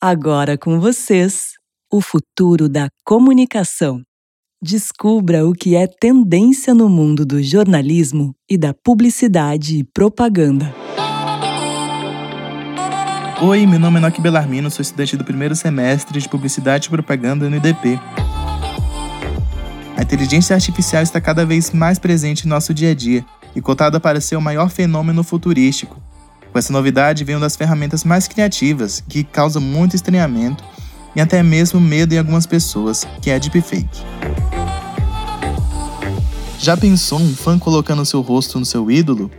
Agora com vocês, o futuro da comunicação. Descubra o que é tendência no mundo do jornalismo e da publicidade e propaganda. Oi, meu nome é Noque Belarmino, sou estudante do primeiro semestre de Publicidade e Propaganda no IDP. A inteligência artificial está cada vez mais presente em nosso dia a dia e cotada para ser o maior fenômeno futurístico, com essa novidade vem uma das ferramentas mais criativas, que causa muito estranhamento e até mesmo medo em algumas pessoas, que é a deepfake. Já pensou um fã colocando seu rosto no seu ídolo?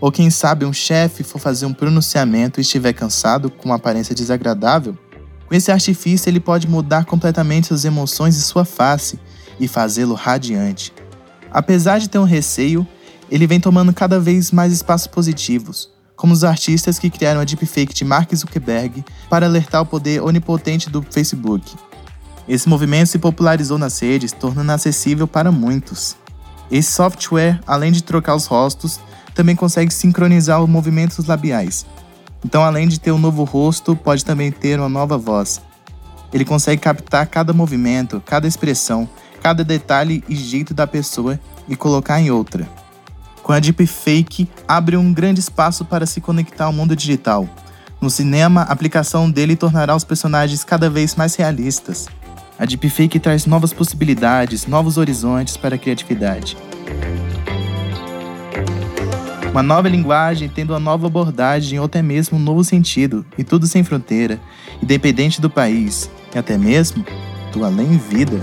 Ou quem sabe um chefe for fazer um pronunciamento e estiver cansado com uma aparência desagradável? Com esse artifício, ele pode mudar completamente as emoções de sua face e fazê-lo radiante. Apesar de ter um receio, ele vem tomando cada vez mais espaços positivos, como os artistas que criaram a deepfake de Mark Zuckerberg para alertar o poder onipotente do Facebook. Esse movimento se popularizou nas redes, tornando acessível para muitos. Esse software, além de trocar os rostos, também consegue sincronizar os movimentos labiais. Então, além de ter um novo rosto, pode também ter uma nova voz. Ele consegue captar cada movimento, cada expressão, cada detalhe e jeito da pessoa e colocar em outra com a deepfake, abre um grande espaço para se conectar ao mundo digital. No cinema, a aplicação dele tornará os personagens cada vez mais realistas. A deepfake traz novas possibilidades, novos horizontes para a criatividade. Uma nova linguagem tendo uma nova abordagem ou até mesmo um novo sentido, e tudo sem fronteira, independente do país, e até mesmo do além-vida.